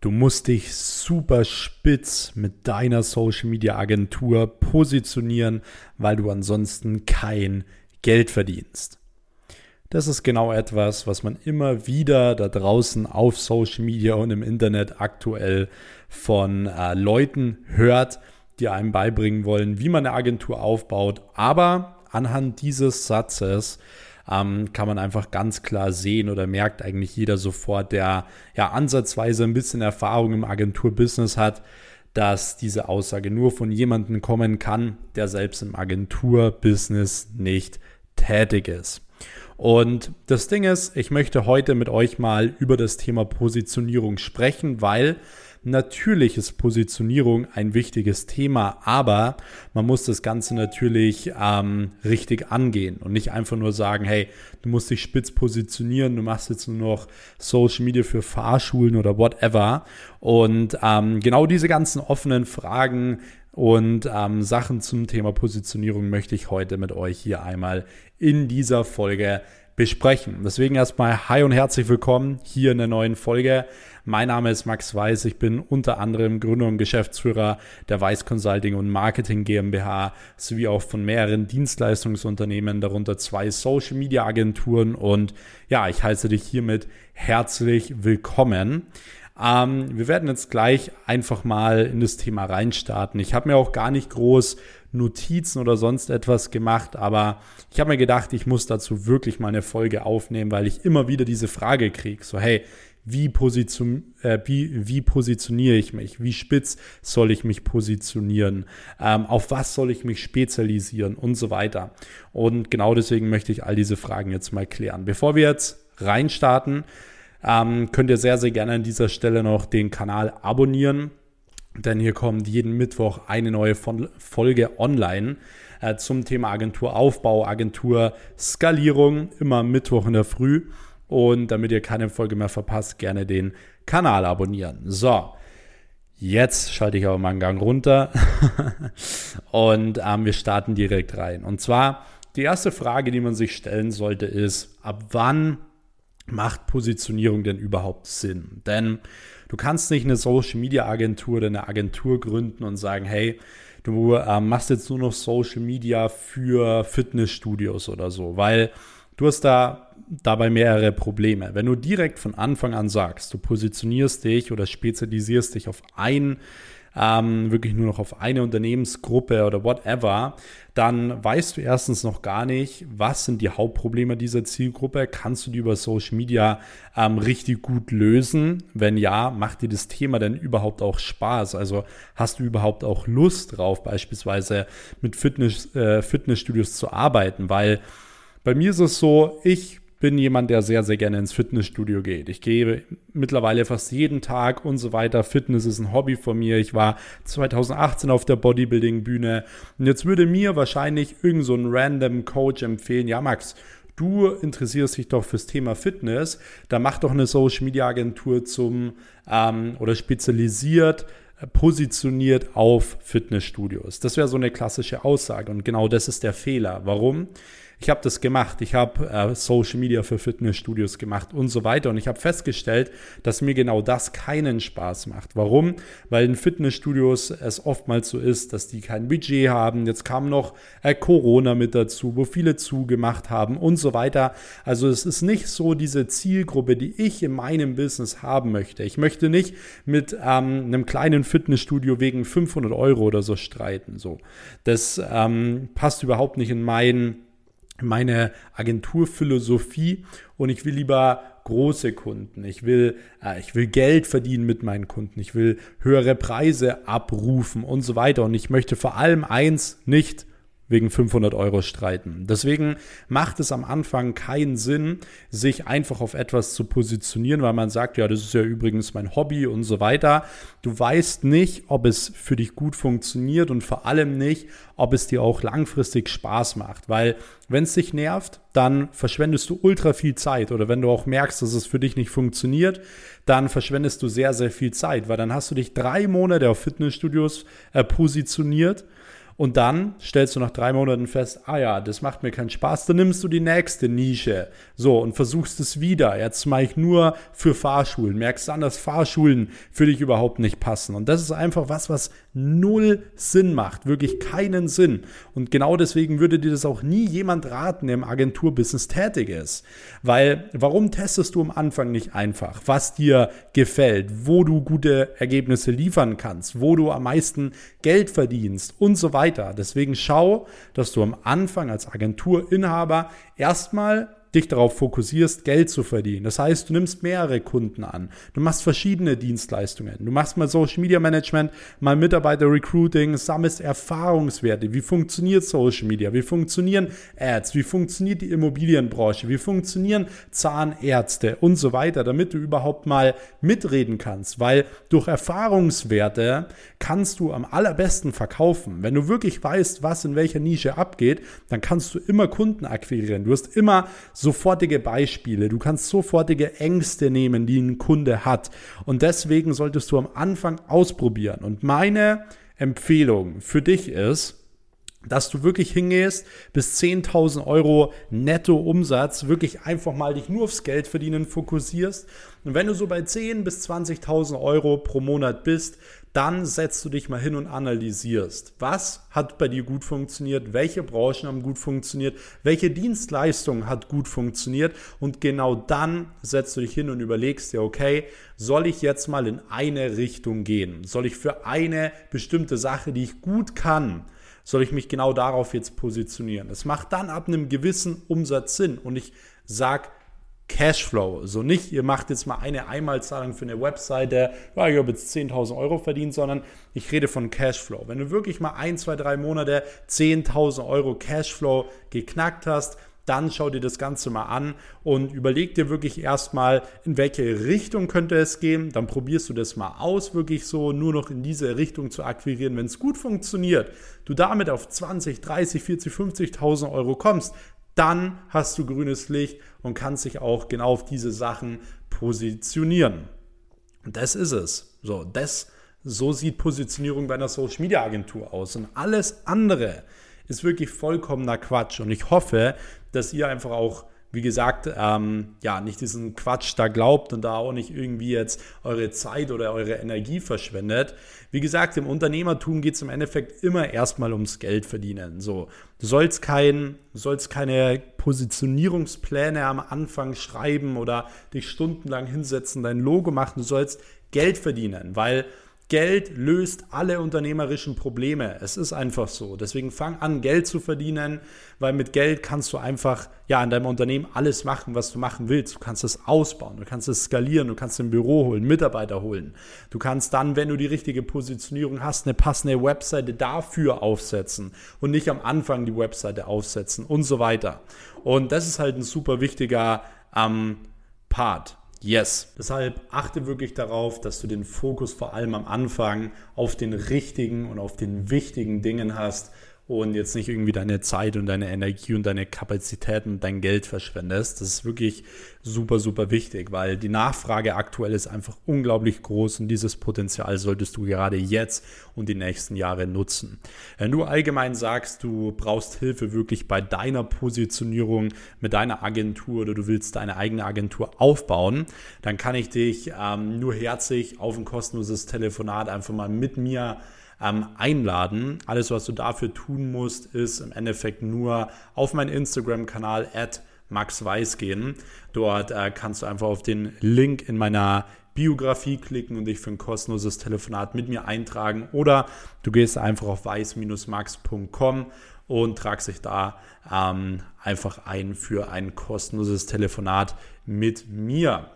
Du musst dich super spitz mit deiner Social Media Agentur positionieren, weil du ansonsten kein Geld verdienst. Das ist genau etwas, was man immer wieder da draußen auf Social Media und im Internet aktuell von äh, Leuten hört, die einem beibringen wollen, wie man eine Agentur aufbaut. Aber anhand dieses Satzes ähm, kann man einfach ganz klar sehen oder merkt eigentlich jeder sofort, der ja ansatzweise ein bisschen Erfahrung im Agenturbusiness hat, dass diese Aussage nur von jemandem kommen kann, der selbst im Agenturbusiness nicht tätig ist. Und das Ding ist, ich möchte heute mit euch mal über das Thema Positionierung sprechen, weil Natürlich ist Positionierung ein wichtiges Thema, aber man muss das Ganze natürlich ähm, richtig angehen und nicht einfach nur sagen, hey, du musst dich spitz positionieren, du machst jetzt nur noch Social Media für Fahrschulen oder whatever. Und ähm, genau diese ganzen offenen Fragen und ähm, Sachen zum Thema Positionierung möchte ich heute mit euch hier einmal in dieser Folge besprechen. Deswegen erstmal hi und herzlich willkommen hier in der neuen Folge. Mein Name ist Max Weiß. Ich bin unter anderem Gründer und Geschäftsführer der Weiß Consulting und Marketing GmbH sowie auch von mehreren Dienstleistungsunternehmen, darunter zwei Social Media Agenturen. Und ja, ich heiße dich hiermit herzlich willkommen. Ähm, wir werden jetzt gleich einfach mal in das Thema reinstarten. Ich habe mir auch gar nicht groß Notizen oder sonst etwas gemacht, aber ich habe mir gedacht, ich muss dazu wirklich mal eine Folge aufnehmen, weil ich immer wieder diese Frage kriege. So, hey, wie, position, äh, wie, wie positioniere ich mich, wie spitz soll ich mich positionieren, ähm, auf was soll ich mich spezialisieren und so weiter. Und genau deswegen möchte ich all diese Fragen jetzt mal klären. Bevor wir jetzt reinstarten, ähm, könnt ihr sehr, sehr gerne an dieser Stelle noch den Kanal abonnieren, denn hier kommt jeden Mittwoch eine neue Folge online äh, zum Thema Agenturaufbau, Agenturskalierung, immer Mittwoch in der Früh. Und damit ihr keine Folge mehr verpasst, gerne den Kanal abonnieren. So, jetzt schalte ich aber mal einen Gang runter und ähm, wir starten direkt rein. Und zwar die erste Frage, die man sich stellen sollte, ist, ab wann macht Positionierung denn überhaupt Sinn? Denn du kannst nicht eine Social Media Agentur oder eine Agentur gründen und sagen, hey, du äh, machst jetzt nur noch Social Media für Fitnessstudios oder so, weil Du hast da dabei mehrere Probleme. Wenn du direkt von Anfang an sagst, du positionierst dich oder spezialisierst dich auf ein, ähm, wirklich nur noch auf eine Unternehmensgruppe oder whatever, dann weißt du erstens noch gar nicht, was sind die Hauptprobleme dieser Zielgruppe. Kannst du die über Social Media ähm, richtig gut lösen? Wenn ja, macht dir das Thema denn überhaupt auch Spaß? Also hast du überhaupt auch Lust drauf, beispielsweise mit Fitness, äh, Fitnessstudios zu arbeiten? Weil bei mir ist es so, ich bin jemand, der sehr, sehr gerne ins Fitnessstudio geht. Ich gehe mittlerweile fast jeden Tag und so weiter. Fitness ist ein Hobby von mir. Ich war 2018 auf der Bodybuilding-Bühne. Und jetzt würde mir wahrscheinlich irgend so ein random Coach empfehlen, ja Max, du interessierst dich doch fürs Thema Fitness, da mach doch eine Social Media Agentur zum ähm, oder spezialisiert äh, positioniert auf Fitnessstudios. Das wäre so eine klassische Aussage und genau das ist der Fehler. Warum? Ich habe das gemacht. Ich habe äh, Social Media für Fitnessstudios gemacht und so weiter. Und ich habe festgestellt, dass mir genau das keinen Spaß macht. Warum? Weil in Fitnessstudios es oftmals so ist, dass die kein Budget haben. Jetzt kam noch äh, Corona mit dazu, wo viele zugemacht haben und so weiter. Also es ist nicht so diese Zielgruppe, die ich in meinem Business haben möchte. Ich möchte nicht mit ähm, einem kleinen Fitnessstudio wegen 500 Euro oder so streiten. So, das ähm, passt überhaupt nicht in meinen meine Agenturphilosophie und ich will lieber große Kunden. Ich will, äh, ich will Geld verdienen mit meinen Kunden. Ich will höhere Preise abrufen und so weiter. Und ich möchte vor allem eins nicht wegen 500 Euro streiten. Deswegen macht es am Anfang keinen Sinn, sich einfach auf etwas zu positionieren, weil man sagt, ja, das ist ja übrigens mein Hobby und so weiter. Du weißt nicht, ob es für dich gut funktioniert und vor allem nicht, ob es dir auch langfristig Spaß macht, weil wenn es dich nervt, dann verschwendest du ultra viel Zeit oder wenn du auch merkst, dass es für dich nicht funktioniert, dann verschwendest du sehr, sehr viel Zeit, weil dann hast du dich drei Monate auf Fitnessstudios äh, positioniert Und dann stellst du nach drei Monaten fest, ah ja, das macht mir keinen Spaß, dann nimmst du die nächste Nische. So, und versuchst es wieder. Jetzt mache ich nur für Fahrschulen. Merkst dann, dass Fahrschulen für dich überhaupt nicht passen. Und das ist einfach was, was null Sinn macht. Wirklich keinen Sinn. Und genau deswegen würde dir das auch nie jemand raten, der im Agenturbusiness tätig ist. Weil, warum testest du am Anfang nicht einfach, was dir gefällt, wo du gute Ergebnisse liefern kannst, wo du am meisten Geld verdienst und so weiter. Deswegen schau, dass du am Anfang als Agenturinhaber erstmal dich darauf fokussierst, Geld zu verdienen. Das heißt, du nimmst mehrere Kunden an. Du machst verschiedene Dienstleistungen. Du machst mal Social Media Management, mal Mitarbeiter Recruiting, sammelst Erfahrungswerte. Wie funktioniert Social Media? Wie funktionieren Ads? Wie funktioniert die Immobilienbranche? Wie funktionieren Zahnärzte und so weiter, damit du überhaupt mal mitreden kannst. Weil durch Erfahrungswerte kannst du am allerbesten verkaufen. Wenn du wirklich weißt, was in welcher Nische abgeht, dann kannst du immer Kunden akquirieren. Du hast immer sofortige Beispiele, du kannst sofortige Ängste nehmen, die ein Kunde hat. Und deswegen solltest du am Anfang ausprobieren. Und meine Empfehlung für dich ist, dass du wirklich hingehst bis 10.000 Euro netto Umsatz, wirklich einfach mal dich nur aufs Geld verdienen fokussierst. Und wenn du so bei 10.000 bis 20.000 Euro pro Monat bist, dann setzt du dich mal hin und analysierst, was hat bei dir gut funktioniert, welche Branchen haben gut funktioniert, welche Dienstleistung hat gut funktioniert und genau dann setzt du dich hin und überlegst dir, okay, soll ich jetzt mal in eine Richtung gehen? Soll ich für eine bestimmte Sache, die ich gut kann, soll ich mich genau darauf jetzt positionieren? Es macht dann ab einem gewissen Umsatz Sinn und ich sage, Cashflow. So nicht, ihr macht jetzt mal eine Einmalzahlung für eine Webseite, ja, ich habe jetzt 10.000 Euro verdient, sondern ich rede von Cashflow. Wenn du wirklich mal ein, zwei, drei Monate 10.000 Euro Cashflow geknackt hast, dann schau dir das Ganze mal an und überleg dir wirklich erstmal, in welche Richtung könnte es gehen. Dann probierst du das mal aus, wirklich so nur noch in diese Richtung zu akquirieren. Wenn es gut funktioniert, du damit auf 20, 30, 40, 50.000 Euro kommst, dann hast du grünes Licht und kannst dich auch genau auf diese Sachen positionieren. Das ist es. So, das, so sieht Positionierung bei einer Social Media Agentur aus. Und alles andere ist wirklich vollkommener Quatsch. Und ich hoffe, dass ihr einfach auch wie gesagt, ähm, ja, nicht diesen Quatsch da glaubt und da auch nicht irgendwie jetzt eure Zeit oder eure Energie verschwendet. Wie gesagt, im Unternehmertum geht es im Endeffekt immer erstmal ums Geld verdienen. So, du sollst kein, du sollst keine Positionierungspläne am Anfang schreiben oder dich stundenlang hinsetzen, dein Logo machen. Du sollst Geld verdienen, weil Geld löst alle unternehmerischen Probleme. Es ist einfach so. Deswegen fang an, Geld zu verdienen, weil mit Geld kannst du einfach ja in deinem Unternehmen alles machen, was du machen willst. Du kannst es ausbauen, du kannst es skalieren, du kannst ein Büro holen, Mitarbeiter holen. Du kannst dann, wenn du die richtige Positionierung hast, eine passende Webseite dafür aufsetzen und nicht am Anfang die Webseite aufsetzen und so weiter. Und das ist halt ein super wichtiger ähm, Part. Yes. Deshalb achte wirklich darauf, dass du den Fokus vor allem am Anfang auf den richtigen und auf den wichtigen Dingen hast und jetzt nicht irgendwie deine Zeit und deine Energie und deine Kapazitäten und dein Geld verschwendest. Das ist wirklich super, super wichtig, weil die Nachfrage aktuell ist einfach unglaublich groß und dieses Potenzial solltest du gerade jetzt und die nächsten Jahre nutzen. Wenn du allgemein sagst, du brauchst Hilfe wirklich bei deiner Positionierung mit deiner Agentur oder du willst deine eigene Agentur aufbauen, dann kann ich dich ähm, nur herzlich auf ein kostenloses Telefonat einfach mal mit mir ähm, einladen. Alles, was du dafür tun musst, ist im Endeffekt nur auf meinen Instagram-Kanal at Max Weiß gehen. Dort äh, kannst du einfach auf den Link in meiner Biografie klicken und dich für ein kostenloses Telefonat mit mir eintragen oder du gehst einfach auf weiß-max.com und tragst dich da ähm, einfach ein für ein kostenloses Telefonat mit mir.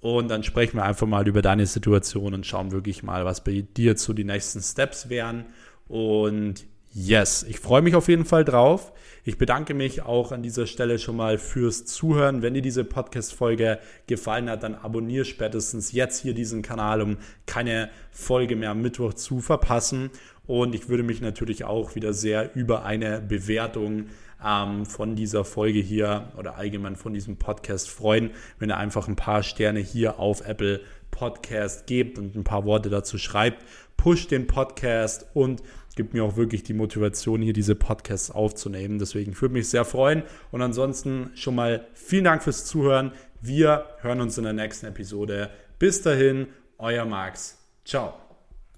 Und dann sprechen wir einfach mal über deine Situation und schauen wirklich mal, was bei dir zu die nächsten Steps wären. Und yes, ich freue mich auf jeden Fall drauf. Ich bedanke mich auch an dieser Stelle schon mal fürs Zuhören. Wenn dir diese Podcast-Folge gefallen hat, dann abonniere spätestens jetzt hier diesen Kanal, um keine Folge mehr am Mittwoch zu verpassen. Und ich würde mich natürlich auch wieder sehr über eine Bewertung ähm, von dieser Folge hier oder allgemein von diesem Podcast freuen, wenn ihr einfach ein paar Sterne hier auf Apple Podcast gebt und ein paar Worte dazu schreibt. Push den Podcast und gibt mir auch wirklich die Motivation, hier diese Podcasts aufzunehmen. Deswegen würde mich sehr freuen. Und ansonsten schon mal vielen Dank fürs Zuhören. Wir hören uns in der nächsten Episode. Bis dahin, euer Max. Ciao.